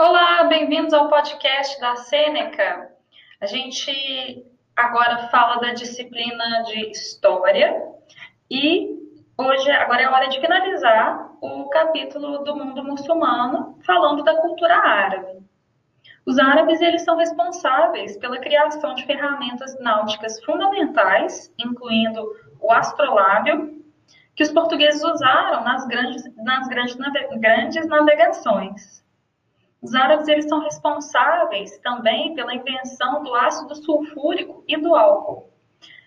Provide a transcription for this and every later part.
Olá, bem-vindos ao podcast da Sêneca. A gente agora fala da disciplina de História e hoje, agora é a hora de finalizar o capítulo do mundo muçulmano, falando da cultura árabe. Os árabes eles são responsáveis pela criação de ferramentas náuticas fundamentais, incluindo o astrolábio, que os portugueses usaram nas grandes, nas grandes, grandes navegações. Os árabes eles são responsáveis também pela invenção do ácido sulfúrico e do álcool.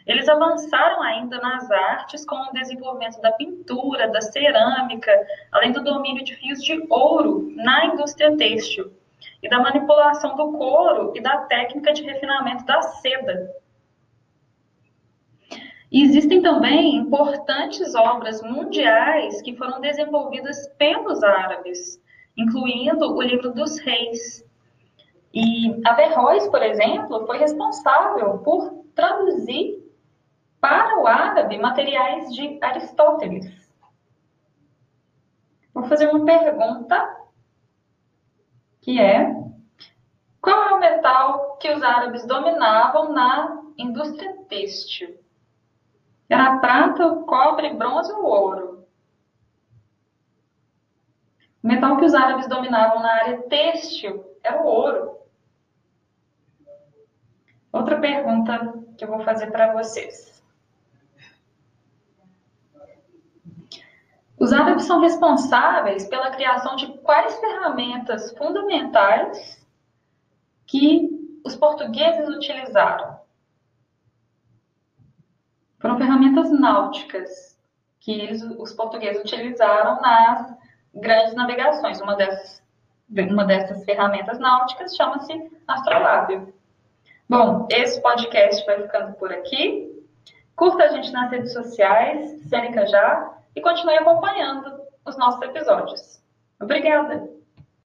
Eles avançaram ainda nas artes com o desenvolvimento da pintura, da cerâmica, além do domínio de fios de ouro na indústria têxtil e da manipulação do couro e da técnica de refinamento da seda. Existem também importantes obras mundiais que foram desenvolvidas pelos árabes, incluindo o livro dos reis. E Averroes, por exemplo, foi responsável por traduzir para o árabe materiais de Aristóteles. Vou fazer uma pergunta que é qual é o metal que os árabes dominavam na indústria têxtil? Era prata, cobre, bronze ou ouro? O metal que os árabes dominavam na área têxtil era o ouro. Outra pergunta que eu vou fazer para vocês. Os árabes são responsáveis pela criação de quais ferramentas fundamentais que os portugueses utilizaram? Foram ferramentas náuticas que eles, os portugueses utilizaram nas grandes navegações. Uma dessas, uma dessas ferramentas náuticas chama-se astrolábio. Bom, esse podcast vai ficando por aqui. Curta a gente nas redes sociais, Sêneca Já, e continue acompanhando os nossos episódios. Obrigada!